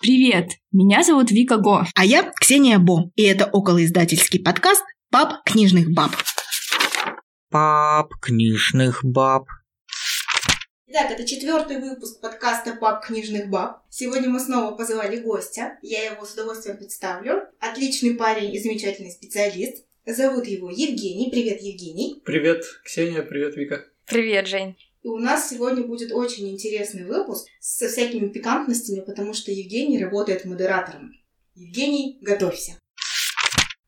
Привет, меня зовут Вика Го. А я Ксения Бо, и это околоиздательский подкаст «Пап книжных баб». Пап книжных баб. Итак, это четвертый выпуск подкаста «Пап книжных баб». Сегодня мы снова позвали гостя. Я его с удовольствием представлю. Отличный парень и замечательный специалист. Зовут его Евгений. Привет, Евгений. Привет, Ксения, привет, Вика. Привет, Жень. И у нас сегодня будет очень интересный выпуск со всякими пикантностями, потому что Евгений работает модератором. Евгений, готовься.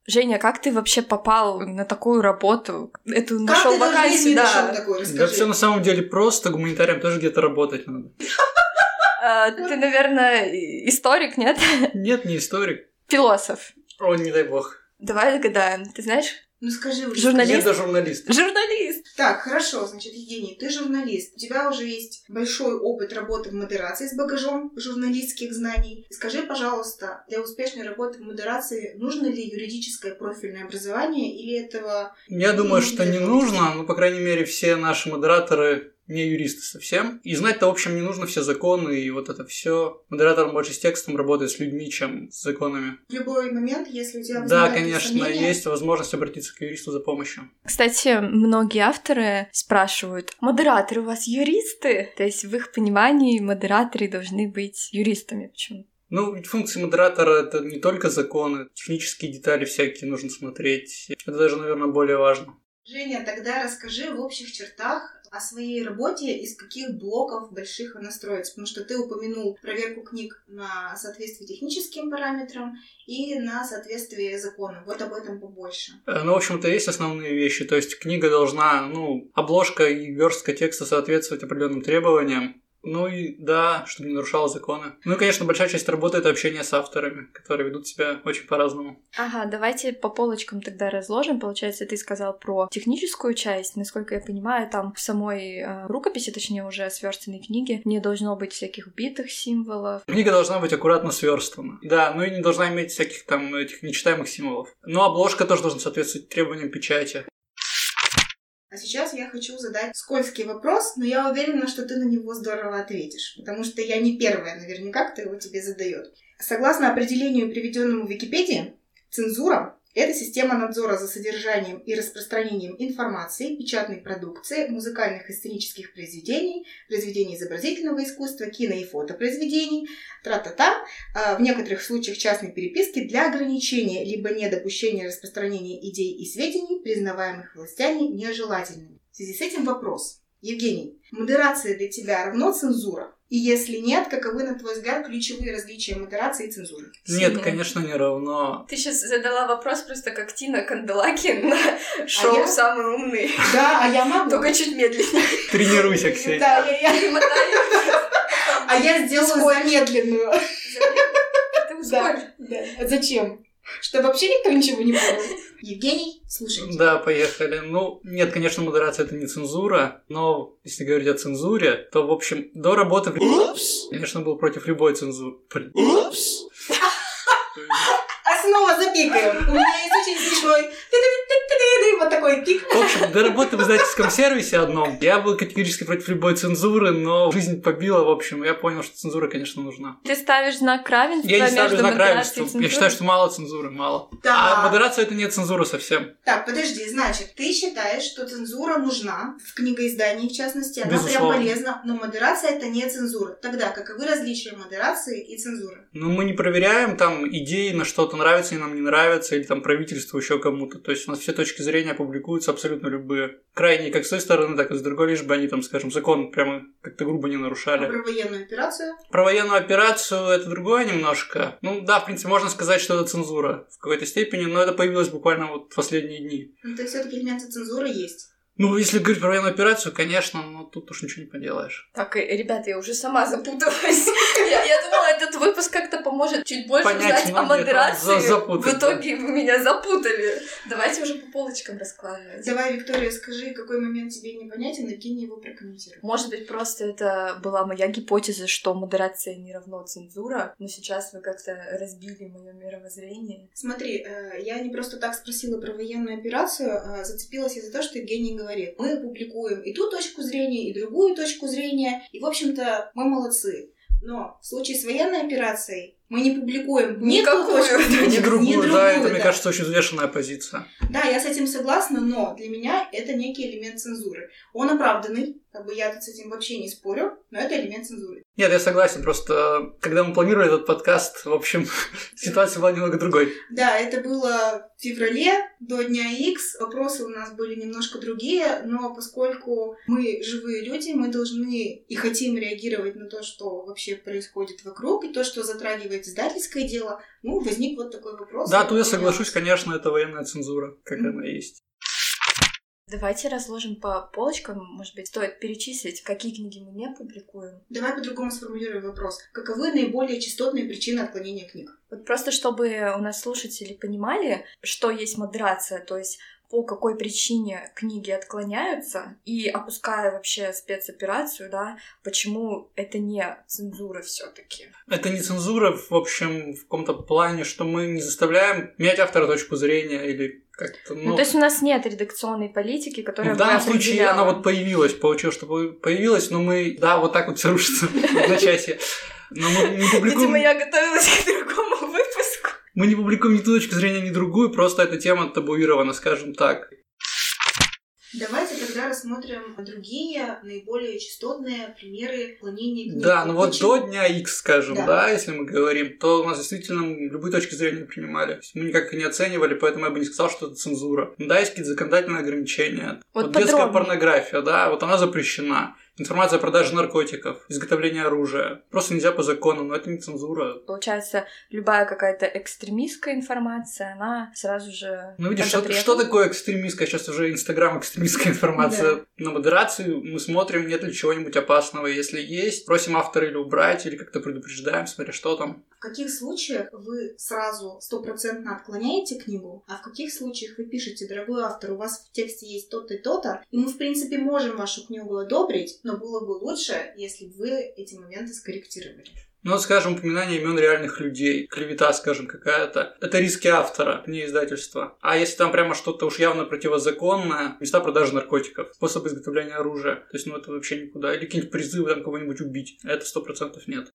Женя, как ты вообще попал на такую работу? Эту Как нашел ты даже вакансию, да. нашел такой, Да все на самом деле просто, гуманитариям тоже где-то работать надо. А, ты, наверное, историк, нет? Нет, не историк. Философ. О, не дай бог. Давай догадаем. Ты знаешь? Ну скажи уже. Журналист? Да журналист. Журналист. Так, хорошо, значит, Евгений, ты журналист. У тебя уже есть большой опыт работы в модерации с багажом журналистских знаний. Скажи, пожалуйста, для успешной работы в модерации нужно ли юридическое профильное образование или этого... Я думаю, Ну, что не нужно, но, по крайней мере, все наши модераторы не юристы совсем. И знать-то, в общем, не нужно все законы и вот это все. Модератор больше с текстом работает с людьми, чем с законами. В любой момент, если у тебя Да, конечно, сомнения, есть возможность обратиться к юристу за помощью. Кстати, многие авторы спрашивают, модераторы у вас юристы? То есть в их понимании модераторы должны быть юристами. Почему? Ну, ведь функции модератора это не только законы, технические детали всякие нужно смотреть. Это даже, наверное, более важно. Женя, тогда расскажи в общих чертах о своей работе, из каких блоков больших она строится. Потому что ты упомянул проверку книг на соответствие техническим параметрам и на соответствие закону. Вот об этом побольше. Э, Ну, в общем-то, есть основные вещи. То есть книга должна, ну, обложка и верстка текста соответствовать определенным требованиям. Ну и да, чтобы не нарушало законы. Ну и, конечно, большая часть работы это общение с авторами, которые ведут себя очень по-разному. Ага, давайте по полочкам тогда разложим. Получается, ты сказал про техническую часть. Насколько я понимаю, там в самой э, рукописи, точнее уже сверстанной книге, не должно быть всяких битых символов. Книга должна быть аккуратно сверстана. Да, ну и не должна иметь всяких там этих нечитаемых символов. Но обложка тоже должна соответствовать требованиям печати. А сейчас я хочу задать скользкий вопрос, но я уверена, что ты на него здорово ответишь, потому что я не первая наверняка, кто его тебе задает. Согласно определению, приведенному в Википедии, цензура – это система надзора за содержанием и распространением информации, печатной продукции, музыкальных и сценических произведений, произведений изобразительного искусства, кино и фотопроизведений, тра-та-та, а, в некоторых случаях частной переписки для ограничения либо недопущения распространения идей и сведений, признаваемых властями нежелательными. В связи с этим вопрос. Евгений, модерация для тебя равно цензура? И если нет, каковы, на твой взгляд, ключевые различия модерации и цензуры? Нет, Мгм. конечно, не равно. Ты сейчас задала вопрос просто как Тина Канделаки на шоу я? «Самый умный». Да, а я могу. Только чуть медленнее. Тренируйся, Ксения. Да, я, я-. А я сделаю замедленную. Да, да. А Зачем? Чтобы вообще никто ничего не понял. Евгений, слушайте. Да, поехали. Ну, нет, конечно, модерация это не цензура, но если говорить о цензуре, то, в общем, до работы в конечно, был против любой цензуры. Есть, А снова запикаем. У меня есть очень смешной вот такой пик. В общем, до работы в издательском сервисе одном я был категорически против любой цензуры, но жизнь побила, в общем, я понял, что цензура, конечно, нужна. Ты ставишь знак равенства Я не ставлю знак равенства. и Я считаю, что мало цензуры, мало. Да. А модерация это не цензура совсем. Так, подожди, значит, ты считаешь, что цензура нужна, в книгоиздании в частности, она Безусловно. прям полезна, но модерация это не цензура. Тогда каковы различия модерации и цензуры? Ну, мы не проверяем там идеи, на что-то нравится или нам не нравится, или там правительству еще кому-то. То есть у нас все точки зрения публикуются абсолютно любые. Крайние как с той стороны, так и с другой, лишь бы они там, скажем, закон прямо как-то грубо не А нарушали. про военную операцию? Про военную операцию это другое немножко. Ну да, в принципе, можно сказать, что это цензура в какой-то степени, но это появилось буквально вот в последние дни. Ну, то есть все-таки элементы цензуры есть. Ну, если говорить про военную операцию, конечно, но тут уж ничего не поделаешь. Так, э, ребята, я уже сама запуталась. Я, я думала, этот выпуск как-то поможет чуть больше Понять узнать о модерации. за- В итоге вы меня запутали. Давайте уже по полочкам раскладывать. Давай, Виктория, скажи, какой момент тебе непонятен, и кинь его прокомментируй. Может быть, просто это была моя гипотеза, что модерация не равно цензура, но сейчас вы как-то разбили мое мировоззрение. Смотри, э, я не просто так спросила про военную операцию, а зацепилась из-за того, что Евгений говорит. Мы публикуем и ту точку зрения, и другую точку зрения, и, в общем-то, мы молодцы. Но в случае с военной операцией Мы не публикуем ни Никакую, точку да, Не другую, ни да, это, другую, мне да. кажется, очень взвешенная позиция. Да, я с этим согласна, но для меня это некий элемент цензуры. Он оправданный, как бы я тут с этим вообще не спорю, но это элемент цензуры. Нет, я согласен, просто когда мы планировали этот подкаст, в общем, ситуация была немного другой. Да, это было в феврале до дня X. Вопросы у нас были немножко другие, но поскольку мы живые люди, мы должны и хотим реагировать на то, что вообще происходит вокруг, и то, что затрагивает издательское дело, ну, возник вот такой вопрос. Да, тут я соглашусь, конечно, это военная цензура, как Мгм. она есть. Давайте разложим по полочкам. Может быть, стоит перечислить, какие книги мы не публикуем. Давай по-другому сформулируем вопрос. Каковы наиболее частотные причины отклонения книг? Вот просто чтобы у нас слушатели понимали, что есть модерация, то есть по какой причине книги отклоняются, и опуская вообще спецоперацию, да, почему это не цензура все таки Это не цензура, в общем, в каком-то плане, что мы не заставляем менять автора точку зрения или как-то, Ну, ну... то есть у нас нет редакционной политики, которая в бы данном случае она вот появилась, получилось, что по- появилась, но мы, да, вот так вот все рушится в одночасье. Но мы не публикуем, Видимо, я готовилась к другому. Мы не публикуем ни ту точку зрения, ни другую, просто эта тема табуирована, скажем так. Давайте тогда рассмотрим другие наиболее частотные примеры отклонения книг. Да, ну вот Почему? до дня X, скажем, Да. да. если мы говорим, то у нас действительно любые точки зрения принимали. Мы никак не оценивали, поэтому я бы не сказал, что это цензура. Да, есть какие-то законодательные ограничения. Вот детская подробнее. порнография, да, вот она запрещена. Информация о продаже наркотиков, изготовление оружия. Просто нельзя по закону, но это не цензура. Получается, любая какая-то экстремистская информация, она сразу же... Ну, видишь, что, что такое экстремистская? Сейчас уже Инстаграм экстремистская информация. На модерацию мы смотрим, нет ли чего-нибудь опасного. Если есть, просим автора или убрать, или как-то предупреждаем, смотря что там. В каких случаях вы сразу стопроцентно отклоняете книгу, а в каких случаях вы пишете, дорогой автор, у вас в тексте есть то-то и то-то, и мы, в принципе, можем вашу книгу одобрить, но было бы лучше, если бы вы эти моменты скорректировали. Ну, скажем, упоминание имен реальных людей, клевета, скажем, какая-то. Это риски автора, не издательства. А если там прямо что-то уж явно противозаконное, места продажи наркотиков, способы изготовления оружия, то есть, ну, это вообще никуда. Или какие-нибудь призывы там кого-нибудь убить. Это сто процентов нет.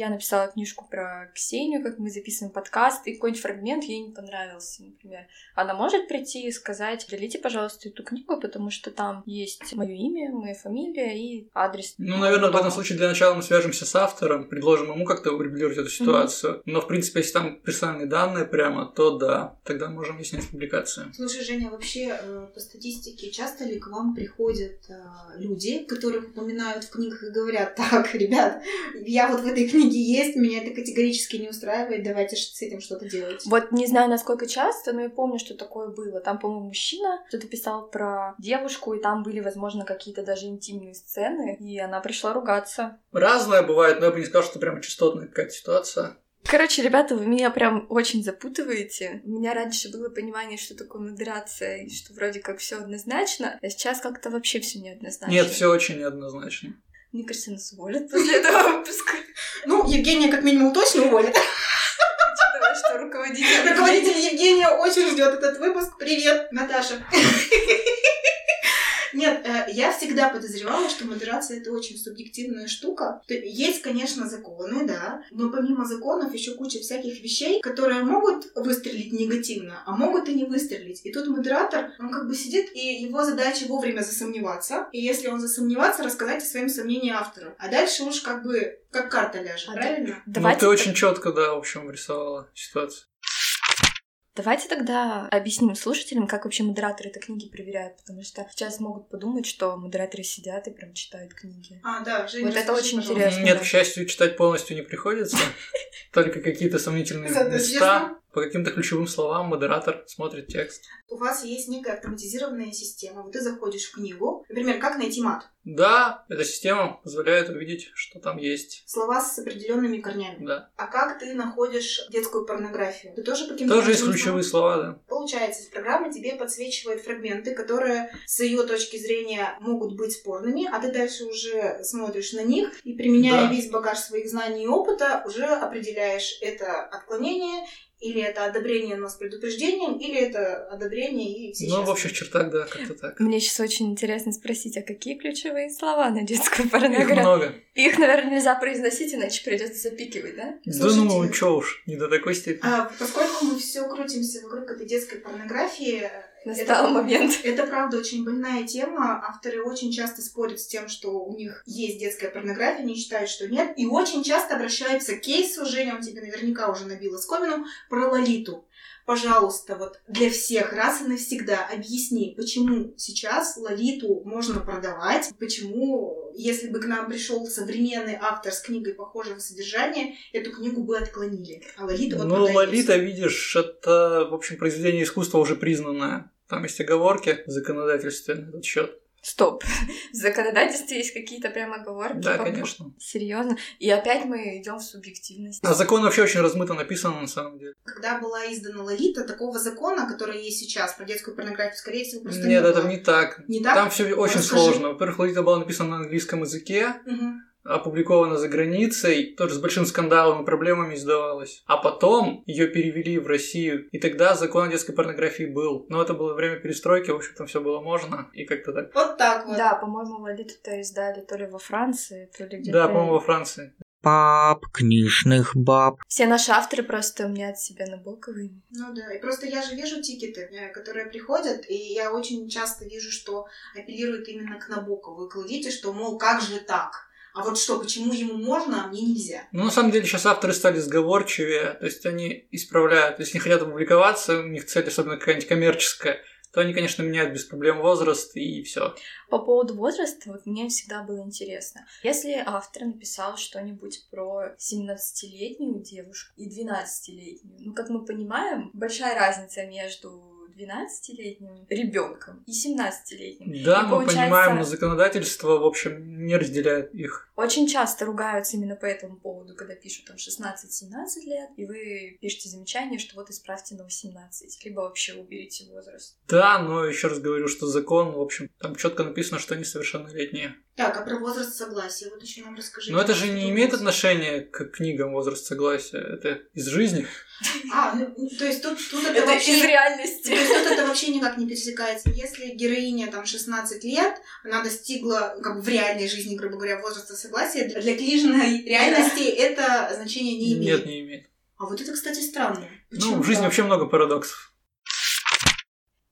Я написала книжку про Ксению, как мы записываем подкаст, и какой-нибудь фрагмент ей не понравился, например. Она может прийти и сказать, удалите, пожалуйста, эту книгу, потому что там есть мое имя, моя фамилия и адрес. Ну, наверное, в дома». этом случае для начала мы свяжемся с автором, предложим ему как-то урегулировать эту ситуацию. Но, в принципе, если там персональные данные прямо, то да, тогда можем не снять публикацию. Слушай, Женя, вообще э, по статистике часто ли к вам приходят э, люди, которых упоминают в книгах и говорят, так, ребят, я вот в этой книге есть, меня это категорически не устраивает, давайте с этим что-то делать. Вот не знаю, насколько часто, но я помню, что такое было. Там, по-моему, мужчина что-то писал про девушку, и там были, возможно, какие-то даже интимные сцены, и она пришла ругаться. Разное бывает, но я бы не сказал, что это прямо частотная какая-то ситуация. Короче, ребята, вы меня прям очень запутываете. У меня раньше было понимание, что такое модерация, и что вроде как все однозначно, а сейчас как-то вообще все неоднозначно. Нет, все очень неоднозначно. Мне кажется, нас уволят после этого выпуска. Ну, Евгения как минимум точно уволит. Учитывая, что руководитель... Руководитель Евгения очень ждет этот выпуск. Привет, Наташа. Нет, э, я всегда подозревала, что модерация это очень субъективная штука. Есть, конечно, законы, да, но помимо законов еще куча всяких вещей, которые могут выстрелить негативно, а могут и не выстрелить. И тут модератор, он как бы сидит, и его задача вовремя засомневаться. И если он засомневаться, рассказать о своем сомнении автору. А дальше уж как бы как карта ляжет, А правильно? Давайте, Ну, ты очень четко, да, в общем, рисовала ситуацию. Давайте тогда объясним слушателям, как вообще модераторы это книги проверяют, потому что сейчас могут подумать, что модераторы сидят и прям читают книги. А, да, Женя, Вот это очень пожалуйста. интересно. Нет, да. к счастью, читать полностью не приходится. Только какие-то сомнительные места. По каким-то ключевым словам модератор смотрит текст. У вас есть некая автоматизированная система. Вот ты заходишь в книгу. Например, как найти мат? Да, эта система позволяет увидеть, что там есть. Слова с определенными корнями. Да. А как ты находишь детскую порнографию? Ты тоже по каким-то Тоже есть ключевые слова, да. Получается, программа тебе подсвечивает фрагменты, которые с ее точки зрения могут быть спорными, а ты дальше уже смотришь на них и, применяя Да. весь багаж своих знаний и опыта, уже определяешь это отклонение или это одобрение, но с предупреждением, или это одобрение и все Ну, в общих чертах, да, как-то так. Мне сейчас очень интересно спросить, а какие ключевые слова на детскую Их порнографию. много. Их, наверное, нельзя произносить, иначе придется запикивать, да? Да Слушайте, ну, чё уж, не до такой степени. А, поскольку мы все крутимся вокруг этой детской порнографии, Настал это, момент. это правда очень больная тема. Авторы очень часто спорят с тем, что у них есть детская порнография, они считают, что нет. И очень часто обращаются к кейсу, Женя, он тебе наверняка уже набила скомину, про Лолиту. Пожалуйста, вот для всех раз и навсегда объясни, почему сейчас Лолиту можно продавать, почему, если бы к нам пришел современный автор с книгой похожего содержания, эту книгу бы отклонили. А Лолита вот Ну, продается. Лолита, видишь, это, в общем, произведение искусства уже признанное. Там есть оговорки в законодательстве на этот счет. Стоп. В законодательстве есть какие-то прям оговорки. Да, по- конечно. Серьезно. И опять мы идем в субъективность. А закон вообще очень размыто написан на самом деле. Когда была издана Лолита, такого закона, который есть сейчас про детскую порнографию, скорее всего, просто Нет, не это было. не так. Не так? Там все очень Расскажи. сложно. Во-первых, Лолита была написана на английском языке, Мгм. Опубликована за границей, тоже с большим скандалом и проблемами издавалась. А потом ее перевели в Россию, и тогда закон о детской порнографии был. Но это было время перестройки, в общем, там все было можно, и как-то так. Вот так вот. Да, по-моему, Лолиту-то издали то ли во Франции, то ли где-то. Да, по-моему, во Франции. Пап, книжных баб. Все наши авторы просто умнят себя Набоковыми. Ну да, и просто я же вижу тикеты, э, которые приходят, и я очень часто вижу, что апеллируют именно к Набокову и к Лолите, что, мол, как же так? А вот что, почему ему можно, а мне нельзя? Ну, на самом деле, сейчас авторы стали сговорчивее, то есть они исправляют, если не хотят опубликоваться, у них цель особенно какая-нибудь коммерческая, то они, конечно, меняют без проблем возраст и все. По поводу возраста, вот мне всегда было интересно. Если автор написал что-нибудь про 17-летнюю девушку и 12-летнюю, ну, как мы понимаем, большая разница между 12-летним ребенком и 17-летним. Да, И мы получается- понимаем, но законодательство, в общем, не разделяет их. Очень часто ругаются именно по этому поводу, когда пишут там 16-17 лет, и вы пишете замечание, что вот исправьте на 18, либо вообще уберите возраст. Да, но еще раз говорю, что закон, в общем, там четко написано, что они совершеннолетние. Так, а про возраст согласия, вот еще нам расскажи. Но это же не имеет отношения к книгам возраст согласия. Это из жизни. А, ну, то есть тут, тут это, Это вообще... из То реальности. есть тут это вообще никак не пересекается. Если героиня там 16 лет, она достигла как бы в реальной жизни, грубо говоря, возраста согласия, для книжной реальности это значение не имеет. Нет, не имеет. А вот это, кстати, странно. Ну, Почему в жизни так? вообще много парадоксов.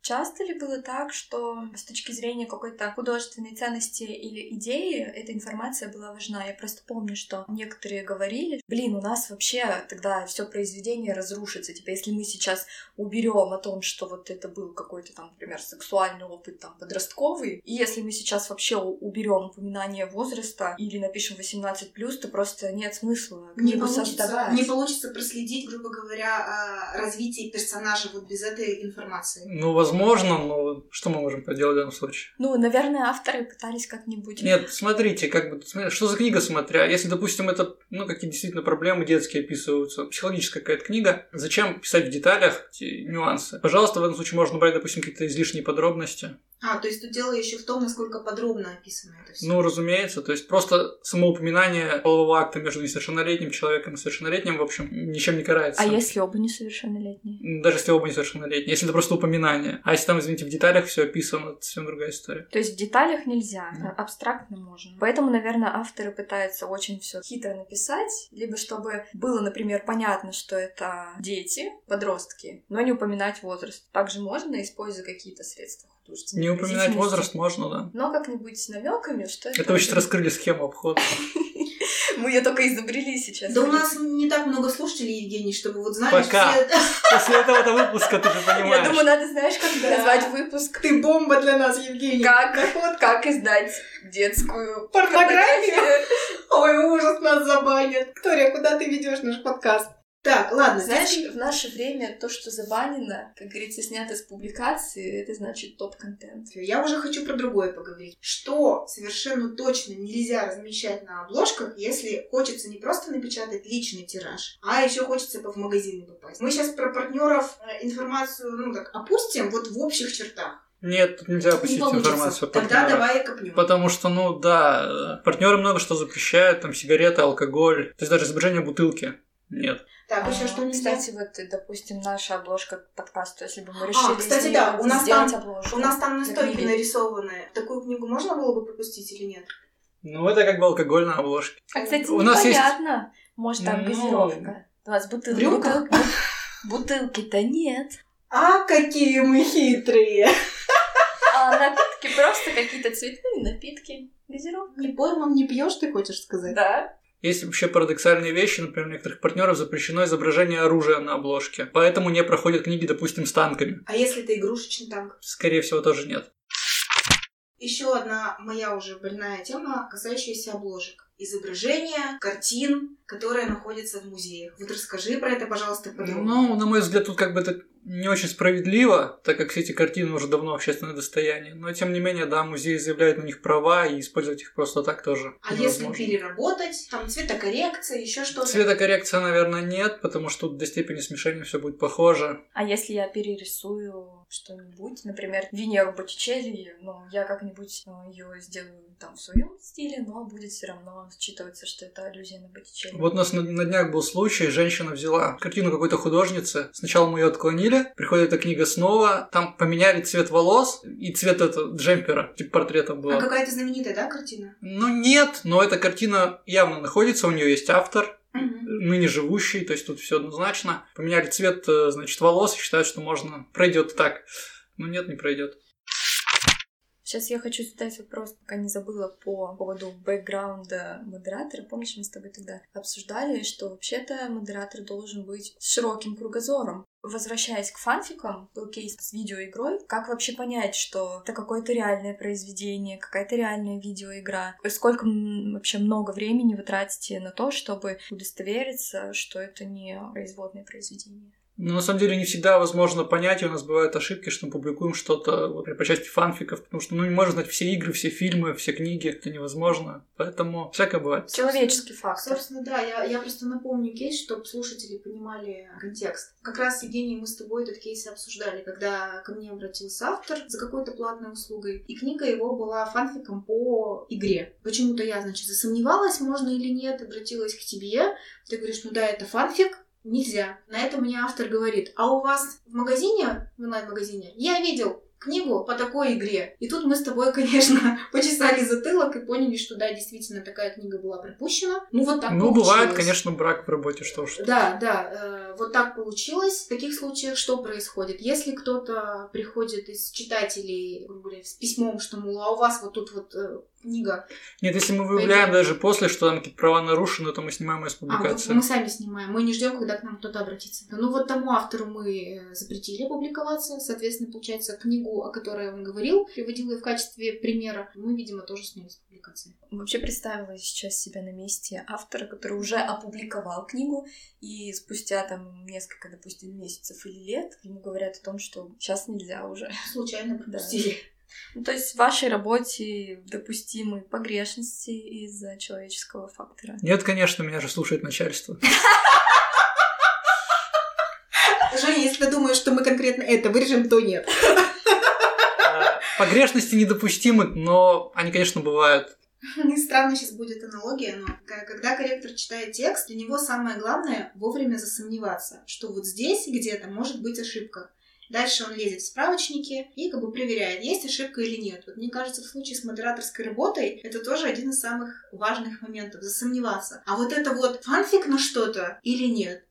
Часто ли было так, что с точки зрения какой-то художественной ценности или идеи эта информация была важна? Я просто помню, что некоторые говорили, блин, у нас вообще тогда все произведение разрушится. Типа, если мы сейчас уберем о том, что вот это был какой-то там, например, сексуальный опыт там подростковый, и если мы сейчас вообще уберем упоминание возраста или напишем 18+, то просто нет смысла не получится, создавать. не получится проследить, грубо говоря, а, развитие персонажа вот без этой информации. Ну, возможно, но что мы можем поделать в данном случае? Ну, наверное, авторы пытались как-нибудь Нет, смотрите, как бы, что за книга смотря. Если, допустим, это, ну, какие действительно проблемы детские описываются, психологическая какая-то книга, зачем писать в деталях эти нюансы? Пожалуйста, в этом случае можно брать, допустим, какие-то излишние подробности. А, то есть тут дело еще в том, насколько подробно описано это все. Ну, разумеется, то есть просто само упоминание полового акта между несовершеннолетним человеком и совершеннолетним, в общем, ничем не карается. А если оба несовершеннолетние? Даже если оба несовершеннолетние, если это просто упоминание. А если там, извините, в деталях все описано, это совсем другая история. То есть в деталях нельзя, Да. а абстрактно можно. Поэтому, наверное, авторы пытаются очень все хитро написать, либо чтобы было, например, понятно, что это дети, подростки, но не упоминать возраст. Также можно, используя какие-то средства Не упоминать возраст можно, да. Но как-нибудь с намеками, что это... Это вы сейчас раскрыли схему обхода. Мы ее только изобрели сейчас. Да у нас не так много слушателей, Евгений, чтобы вот знали Пока. все... После этого выпуска ты же Я понимаешь. думаю, надо, знаешь, как Да. назвать выпуск? Ты бомба для нас, Евгений. Как, как издать детскую Порнографию? Ой, ужас, нас забанят. Виктория, куда ты ведешь наш подкаст? Так, ладно, Знаешь, знаешь, в наше время то, что забанено, как говорится, снято с публикации, это значит топ-контент. я уже хочу про другое поговорить. Что совершенно точно нельзя размещать на обложках, если хочется не просто напечатать личный тираж, а еще хочется в магазины попасть. Мы сейчас про партнеров э, информацию, ну так, опустим вот в общих чертах. Нет, тут нельзя Не опустить получится. информацию о Тогда давай копнем. Потому что, ну да, партнеры много что запрещают, там сигареты, алкоголь, то есть даже изображение бутылки. Нет. Так, еще А, что нельзя? Кстати, вот, допустим, наша обложка к подкасту, если бы мы А, решили кстати, из да, у нас сделать там- обложку. У нас там на для стойке книги. нарисованы. Такую книгу можно было бы пропустить или нет? Ну, это как бы алкогольная обложка. А, кстати, У нас есть-. Может, там Ну, газировка. У нас бутыл... в рюмках? бутыл- Бутылки-то нет. А, какие мы хитрые! А напитки просто какие-то цветные напитки. Газировка. Не пойман, не пьешь, ты хочешь сказать? Да. Есть вообще парадоксальные вещи, например, у некоторых партнеров запрещено изображение оружия на обложке, поэтому не проходят книги, допустим, с танками. А если это игрушечный танк? Скорее всего, тоже нет. Еще одна моя уже больная тема, касающаяся обложек. Изображения, картин, которые находятся в музеях. Вот расскажи про это, пожалуйста, подробно. Ну, на мой взгляд, тут как бы это не очень справедливо, так как все эти картины уже давно общественное достояние. Но, тем не менее, да, музеи заявляют на них права, и использовать их просто так тоже А если невозможно. переработать, там цветокоррекция, еще что-то? Цветокоррекция, наверное, нет, потому что тут до степени смешения все будет похоже. А если я перерисую что-нибудь, например, Венеру Боттичелли, ну, я как-нибудь ее сделаю там в своем стиле, но будет все равно считываться, что это аллюзия на Боттичелли. Вот у нас на, на днях был случай, женщина взяла картину какой-то художницы, сначала мы ее отклонили, приходит эта книга снова, там поменяли цвет волос и цвет этого джемпера, типа портрета было. А какая-то знаменитая, да, картина? Ну нет, но эта картина явно находится, у нее есть автор. Ныне живущий, то есть тут все однозначно. Поменяли цвет, э, значит, волос считают, что можно, пройдет так. Но нет, не пройдет. Сейчас я хочу задать вопрос, пока не забыла по поводу бэкграунда модератора. Помнишь, мы с тобой тогда обсуждали, что вообще-то модератор должен быть с широким кругозором. Возвращаясь к фанфикам, был кейс с видеоигрой. Как вообще понять, что это какое-то реальное произведение, какая-то реальная видеоигра? Сколько вообще много времени вы тратите на то, чтобы удостовериться, что это не производное произведение? Но на самом деле не всегда возможно понять, и у нас бывают ошибки, что мы публикуем что-то вот, по части фанфиков, потому что ну, не можно знать все игры, все фильмы, все книги, это невозможно. Поэтому всякое бывает. Человеческий фактор. Собственно, да, я, я просто напомню кейс, чтобы слушатели понимали контекст. Как раз, Евгений, мы с тобой этот кейс обсуждали, когда ко мне обратился автор за какой-то платной услугой, и книга его была фанфиком по игре. Почему-то я, значит, засомневалась, можно или нет, обратилась к тебе, ты говоришь, ну да, это фанфик, нельзя. На это мне автор говорит, а у вас в магазине, в онлайн-магазине, я видел книгу по такой игре. И тут мы с тобой, конечно, почесали затылок и поняли, что да, действительно, такая книга была пропущена. Ну, вот так ну, получилось. бывает, конечно, брак в работе, что уж. Да, да, э, вот так получилось. В таких случаях что происходит? Если кто-то приходит из читателей, грубо говоря, с письмом, что, мол, а у вас вот тут вот э, книга. Нет, если мы выявляем даже после, что там какие-то права нарушены, то мы снимаем ее с А, публикации. мы сами снимаем. Мы не ждем, когда к нам кто-то обратится. Ну вот тому автору мы э, запретили публиковаться. Соответственно, получается, книгу, о которой он говорил, приводил ее в качестве примера, мы, видимо, тоже сняли с публикации. Вообще представила сейчас себя на месте автора, который уже опубликовал книгу, и спустя там несколько, допустим, месяцев или лет ему говорят о том, что сейчас нельзя уже. Случайно пропустили. Ну, то есть в вашей работе допустимы погрешности из-за человеческого фактора. Нет, конечно, меня же слушает начальство. Женя, если ты думаешь, что мы конкретно это вырежем, то нет. Погрешности недопустимы, но они, конечно, бывают. Странно сейчас будет аналогия, но когда корректор читает текст, для него самое главное вовремя засомневаться, что вот здесь где-то может быть ошибка. Дальше он лезет в справочники и как бы проверяет, есть ошибка или нет. Вот мне кажется, в случае с модераторской работой это тоже один из самых важных моментов, засомневаться. А вот это вот фанфик на что-то или нет?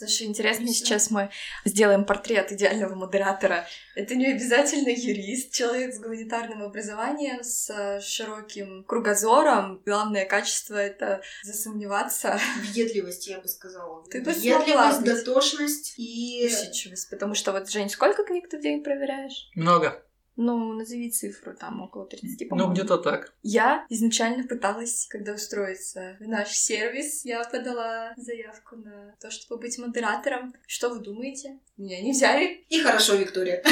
Слушай, интересно, Всё. сейчас мы сделаем портрет идеального модератора. Это не обязательно юрист, человек с гуманитарным образованием, с э, широким кругозором. Главное качество — это засомневаться, Въедливость, я бы сказала. Ты Въедливость, дотошность и... усидчивость. Потому что вот, Жень, сколько книг ты в день проверяешь? Много. Ну, назови цифру, там, около 30, Ну, по-моему. где-то так. Я изначально пыталась, когда устроиться в наш сервис, я подала заявку на то, чтобы быть модератором. Что вы думаете? Меня не взяли. И хорошо, Виктория.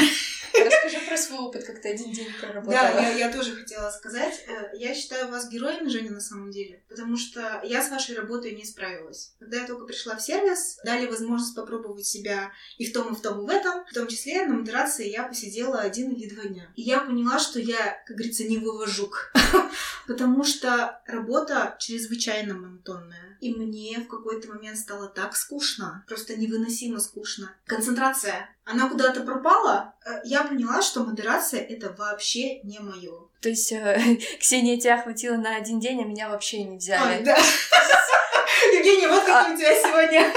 Расскажи про свой опыт, как ты один день проработала. Да, я, я тоже хотела сказать. э, Я считаю вас героем, Женя, на самом деле. Потому что я с вашей работой не справилась. Когда я только пришла в сервис, дали возможность попробовать себя и в том, и в том, и в этом. В том числе на модерации я посидела один или Женя. И я поняла, что я, как говорится, не вывожук. Потому что работа чрезвычайно монотонная. И мне в какой-то момент стало так скучно. Просто невыносимо скучно. Концентрация. Она куда-то пропала. Э, Я поняла, что модерация — это вообще не мое. То есть, э, Ксения, тебя хватило на один день, а меня вообще не взяли. да. Евгения, вот какие у тебя сегодня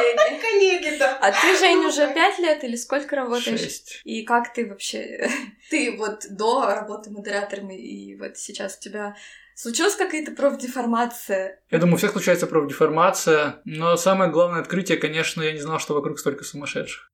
Коллеги. коллеги, да. А ты, Жень, уже пять лет или сколько работаешь? Шесть. И как ты вообще... Ты вот до работы модератором и вот сейчас у тебя случилась какая-то профдеформация? Я думаю, у всех случается профдеформация, но самое главное открытие, конечно, я не знал, что вокруг столько сумасшедших.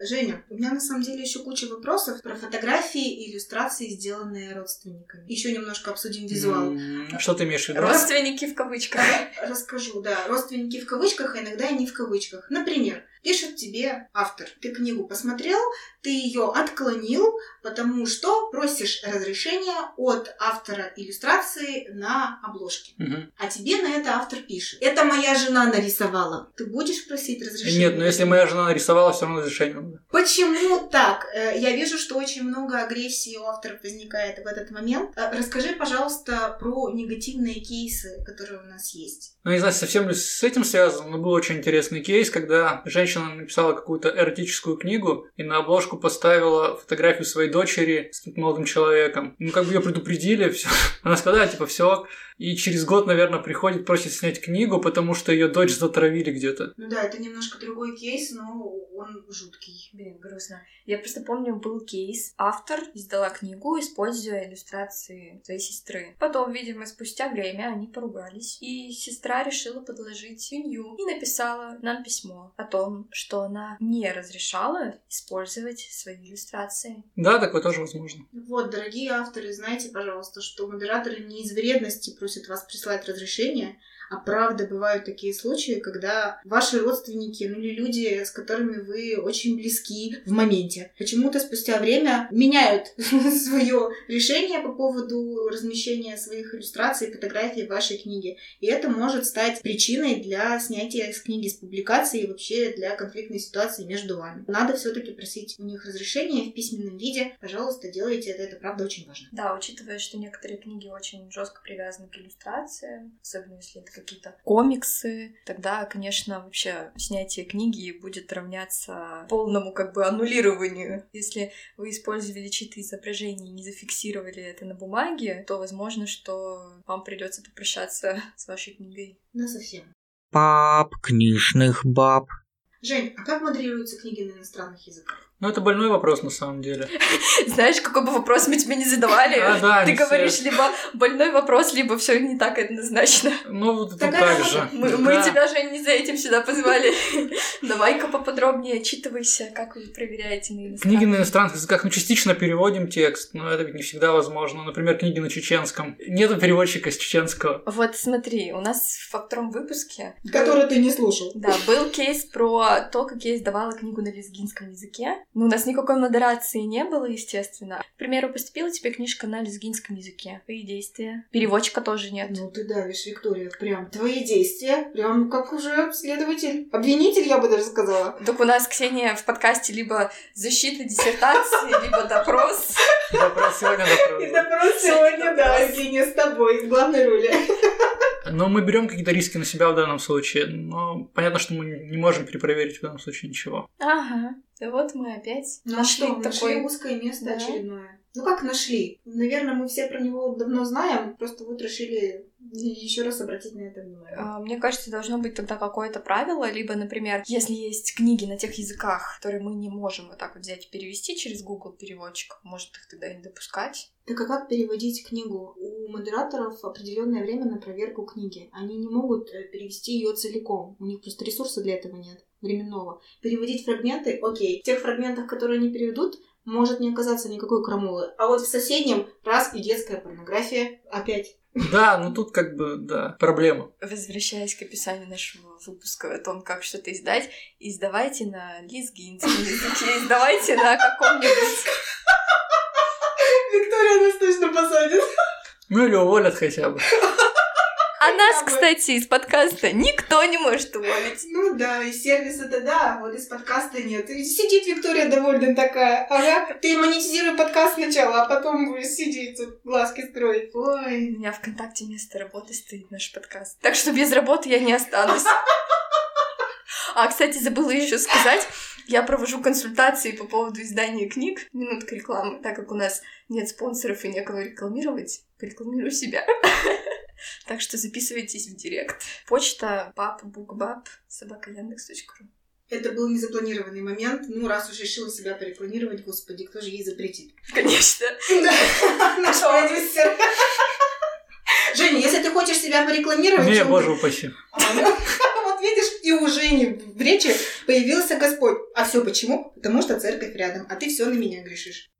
Женя, у меня на самом деле еще куча вопросов про фотографии и иллюстрации, сделанные родственниками. Еще немножко обсудим визуал. М, Что ты имеешь в виду? Родственники в кавычках. Расскажу, да. Родственники в кавычках, а иногда и не в кавычках. Например, пишет тебе автор. Ты книгу посмотрел, ты ее отклонил, потому что просишь разрешения от автора иллюстрации на обложке. Мгм. А тебе на это автор пишет. Это моя жена нарисовала. Ты будешь просить разрешения? Нет, но если моя жена нарисовала, все равно разрешение надо. Почему так? Э, Я вижу, что очень много агрессии у авторов возникает в этот момент. Э, Расскажи, пожалуйста, про негативные кейсы, которые у нас есть. Ну, не знаю, совсем ли с этим связано, но был очень интересный кейс, когда женщина написала какую-то эротическую книгу и на обложку поставила фотографию своей дочери с каким-то молодым человеком. Ну, как бы ее предупредили, все. Она сказала, типа, все. И через год, наверное, приходит, просит снять книгу, потому что ее дочь затравили где-то. Ну да, это немножко другой кейс, но он жуткий. Блин, грустно. Я просто помню, был кейс. Автор издала книгу, используя иллюстрации своей сестры. Потом, видимо, спустя время они поругались. И сестра решила подложить свинью и написала нам письмо о том, что она не разрешала использовать свои иллюстрации. Да, такое тоже возможно. Вот, дорогие авторы, знайте, пожалуйста, что модераторы не из вредности просят вас прислать разрешение, а правда бывают такие случаи, когда ваши родственники, ну или люди, с которыми вы очень близки в моменте, почему-то спустя время меняют свое решение по поводу размещения своих иллюстраций, фотографий в вашей книге. И это может стать причиной для снятия с книги с публикации и вообще для конфликтной ситуации между вами. Надо все-таки просить у них разрешения в письменном виде. Пожалуйста, делайте это, это правда очень важно. Да, учитывая, что некоторые книги очень жестко привязаны к иллюстрациям, особенно если это какие-то комиксы, тогда, конечно, вообще снятие книги будет равняться полному как бы аннулированию. Если вы использовали чьи-то изображения и не зафиксировали это на бумаге, то возможно, что вам придется попрощаться с вашей книгой. На совсем. Пап, книжных баб. Жень, а как модерируются книги на иностранных языках? Ну, это больной вопрос на самом деле. Знаешь, какой бы вопрос мы тебе не задавали, А, да, ты все. говоришь либо больной вопрос, либо все не так однозначно. Ну, вот так работа. же. Мы, тебя же не за этим сюда позвали. Давай-ка поподробнее отчитывайся, как вы проверяете на. Книги на иностранных языках, ну, частично переводим текст, но это ведь не всегда возможно. Например, книги на чеченском. Нету переводчика с чеченского. Вот смотри, у нас во втором выпуске был- Который ты не слушал. Да, был кейс про то, как я издавала книгу на лезгинском языке. Ну, у нас никакой модерации не было, естественно. К примеру, поступила тебе книжка на лезгинском языке. Твои действия. Переводчика тоже нет. Ну ты давишь, Виктория, прям твои действия, прям как уже следователь, обвинитель, я бы даже сказала. Так у нас, Ксения, в подкасте либо защита диссертации, либо допрос. Вопрос сегодня И допрос. допрос сегодня, да, Евгения, с тобой, в главной роли. Но мы берем какие-то риски на себя в данном случае. Но понятно, что мы не можем перепроверить в данном случае ничего. Ага. Да вот мы опять Ну нашли что, такой... нашли узкое место Да. очередное. Ну как нашли? Наверное, мы все про него давно знаем, просто вот решили еще раз обратить на это внимание. А, Мне кажется, должно быть тогда какое-то правило, либо, например, если есть книги на тех языках, которые мы не можем вот так вот взять и перевести через Google переводчик, может их тогда и не допускать. Так а как переводить книгу? У модераторов определенное время на проверку книги. Они не могут э, перевести ее целиком. У них просто ресурса для этого нет, временного. Переводить фрагменты, окей. В тех фрагментах, которые они переведут, может не оказаться никакой крамолы. А вот в соседнем раз и детская порнография опять. Да, ну тут как бы, да, проблема. Возвращаясь к описанию нашего выпуска о том, как что-то издать, издавайте на лезгинском языке, издавайте на каком-нибудь... Виктория нас точно посадит. Ну или уволят хотя бы. А нас, кстати, из подкаста никто не может уволить. Ну да, из сервиса-то да, а вот из подкаста нет. И сидит Виктория довольно такая. Ага, ты монетизируй подкаст сначала, а потом будешь сидеть глазки строить. У Ой. меня ВКонтакте вместо работы стоит наш подкаст. Так что без работы я не останусь. А, кстати, забыла еще сказать, я провожу консультации по поводу издания книг. Минутка рекламы. Так как у нас нет спонсоров и некого рекламировать, порекламирую себя. Так что записывайтесь в директ. Почта папбукбаб собака яндекс.ру. Это был незапланированный момент. Ну, раз уж решила себя порекламировать, господи, кто же ей запретит? Конечно. Да, наш продюсер. Женя, если ты хочешь себя порекламировать... Не, боже упаси. А, ну, Вот видишь, и у Жени в речи появился Господь. А все почему? Потому что церковь рядом, а ты все на меня грешишь.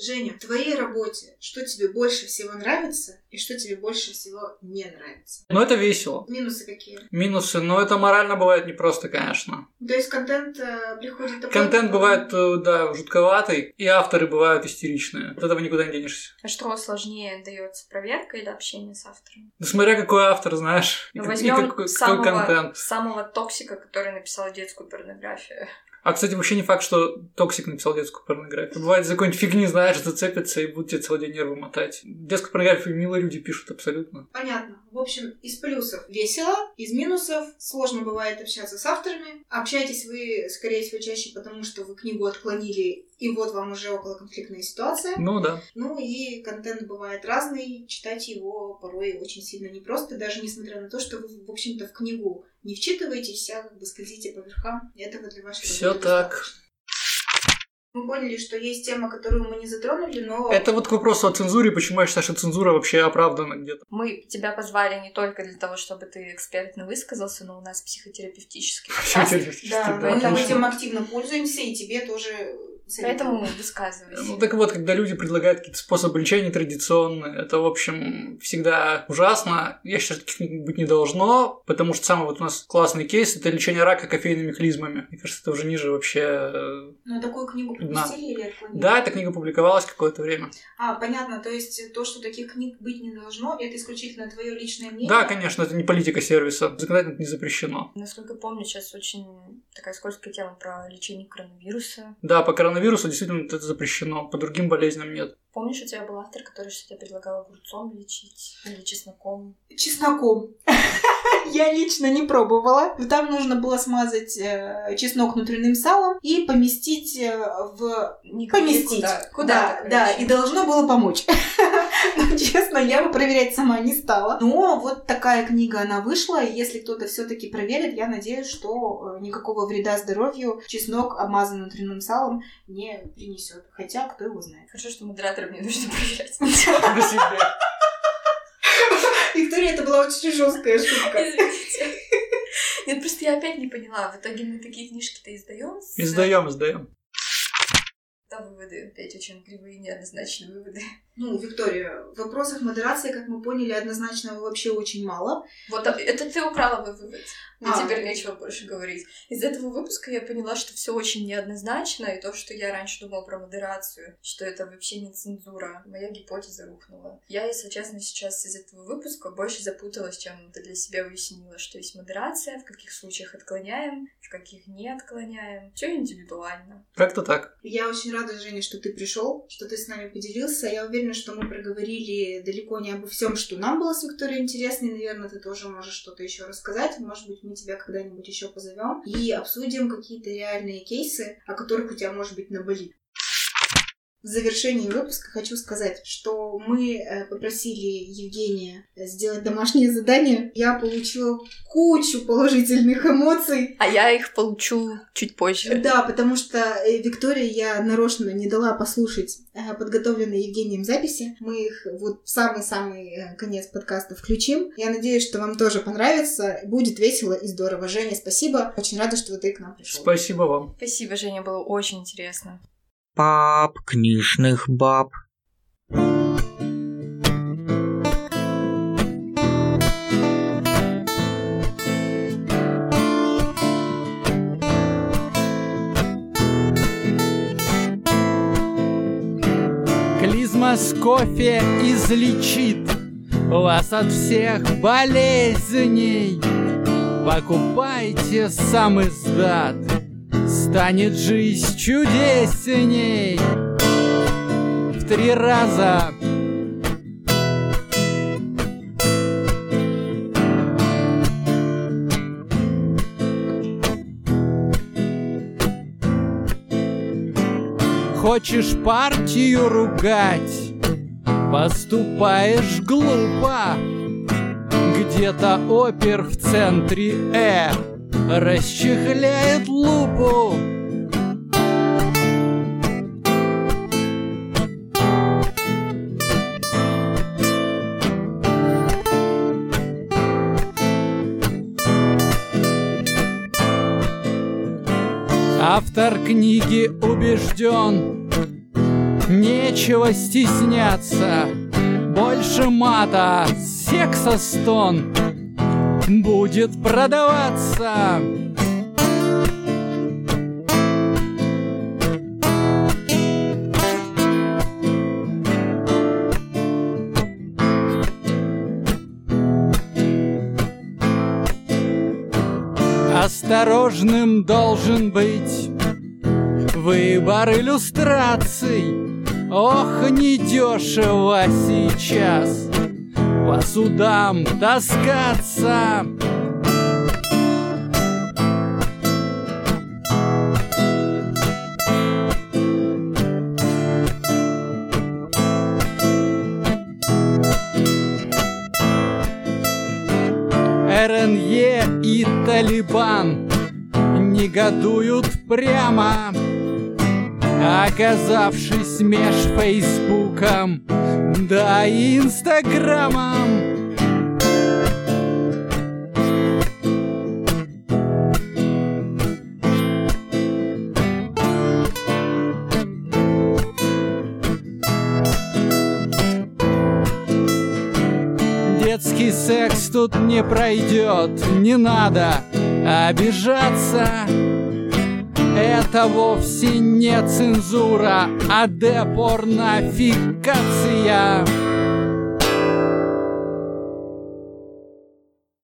Женя, в твоей работе что тебе больше всего нравится и что тебе больше всего не нравится? Но это весело. Минусы какие? Минусы, но это морально бывает непросто, конечно. То есть контент э, приходит такой... Контент бывает, э, да, жутковатый, и авторы бывают истеричные. От этого никуда не денешься. А что сложнее дается, проверка или общение с автором? Ну, смотря какой автор, знаешь, и, Ну, и возьмем какой, какой самого, контент. самого токсика, который написал детскую порнографию. А, кстати, вообще не факт, что Токсик написал детскую порнографию. Бывает, за какой-нибудь фигни, знаешь, зацепятся и будут тебе целый день нервы мотать. Детскую порнографию милые люди пишут абсолютно. Понятно. В общем, из плюсов весело, из минусов сложно бывает общаться с авторами. Общаетесь вы, скорее всего, чаще потому, что вы книгу отклонили, и вот вам уже около конфликтная ситуация. Ну да. Ну и контент бывает разный, читать его порой очень сильно непросто, даже несмотря на то, что вы, в общем-то, в книгу не вчитываетесь, а как бы скользите по верхам. Этого для вашей Все так. достаточно. Мы поняли, что есть тема, которую мы не затронули, но... Это вот к вопросу о цензуре, почему я считаю, что цензура вообще оправдана где-то. Мы тебя позвали не только для того, чтобы ты экспертно высказался, но у нас психотерапевтический подкаст, Да, мы Поэтому- этим активно пользуемся, и тебе тоже. Поэтому высказывайся. Ну так вот, когда люди предлагают какие-то способы лечения традиционные, это, в общем, всегда ужасно. Я считаю, что таких книг быть не должно, потому что самый вот у нас классный кейс — это лечение рака кофейными клизмами. Мне кажется, это уже ниже вообще... э, Ну, такую книгу Да. пропустили или отклонили? Да, эта книга публиковалась какое-то время. А, понятно, то есть то, что таких книг быть не должно, это исключительно твое личное мнение? Да, конечно, это не политика сервиса. Законодательно это не запрещено. Насколько помню, сейчас очень такая скользкая тема про лечение коронавируса. Да, по коронавирусу действительно это запрещено, по другим болезням нет. Помнишь, у тебя был автор, который что тебе предлагал огурцом лечить или чесноком? Чесноком. Я лично не пробовала. Там нужно было смазать э, чеснок внутренним салом и поместить э, в... Никуда, Поместить. Куда? да, да, и должно было помочь. Ну, честно, я бы проверять сама не стала. Но вот такая книга, она вышла, и если кто-то все таки проверит, я надеюсь, что э, никакого вреда здоровью чеснок, обмазанный внутренним салом, не принесет. Хотя, кто его знает. Хорошо, что модераторам не нужно проверять. Виктория, это была очень жесткая шутка. Извините. Нет, просто я опять не поняла. В итоге мы такие книжки-то издаем. Издаем, издаем. Да, выводы опять очень кривые, неоднозначные выводы. Ну, Виктория, в вопросах модерации, как мы поняли, однозначного вообще очень мало. Вот а- это ты украла мой вывод. Мне А. теперь нечего больше говорить. Из этого выпуска я поняла, что все очень неоднозначно, и то, что я раньше думала про модерацию, что это вообще не цензура, моя гипотеза рухнула. Я, если честно, сейчас из этого выпуска больше запуталась, чем это для себя уяснила, что есть модерация, в каких случаях отклоняем, в каких не отклоняем. Все индивидуально. Как-то так. Я очень рада, Женя, что ты пришел, что ты с нами поделился. Я уверена, что мы проговорили далеко не обо всем, что нам было с Викторией интересно. И, наверное, ты тоже можешь что-то еще рассказать. Может быть, мы тебя когда-нибудь еще позовем и обсудим какие-то реальные кейсы, о которых у тебя, может быть, наболит. В завершении выпуска хочу сказать, что мы э, попросили Евгения сделать домашнее задание. Я получила кучу положительных эмоций. А я их получу чуть позже. Да, потому что э, Виктории я нарочно не дала послушать э, подготовленные Евгением записи. Мы их вот в самый-самый э, конец подкаста включим. Я надеюсь, что вам тоже понравится. Будет весело и здорово. Женя, спасибо. Очень рада, что ты к нам пришел. Спасибо вам. Спасибо, Женя, было очень интересно. Пап книжных баб. Клизма с кофе излечит вас от всех болезней. Покупайте сам издат, станет жизнь чудесней. В три раза Хочешь партию ругать, поступаешь глупо. Где-то опер в центре Э расчехляет лупу. Автор книги убежден, нечего стесняться. Больше мата, секса стон будет продаваться. Осторожным должен быть выбор иллюстраций. Ох, недешево сейчас по судам таскаться. РНЕ и Талибан негодуют прямо, оказавшись меж Фейсбуком да и Инстаграмом. Детский секс тут не пройдет, не надо обижаться. Это вовсе не цензура, а депорнофикация.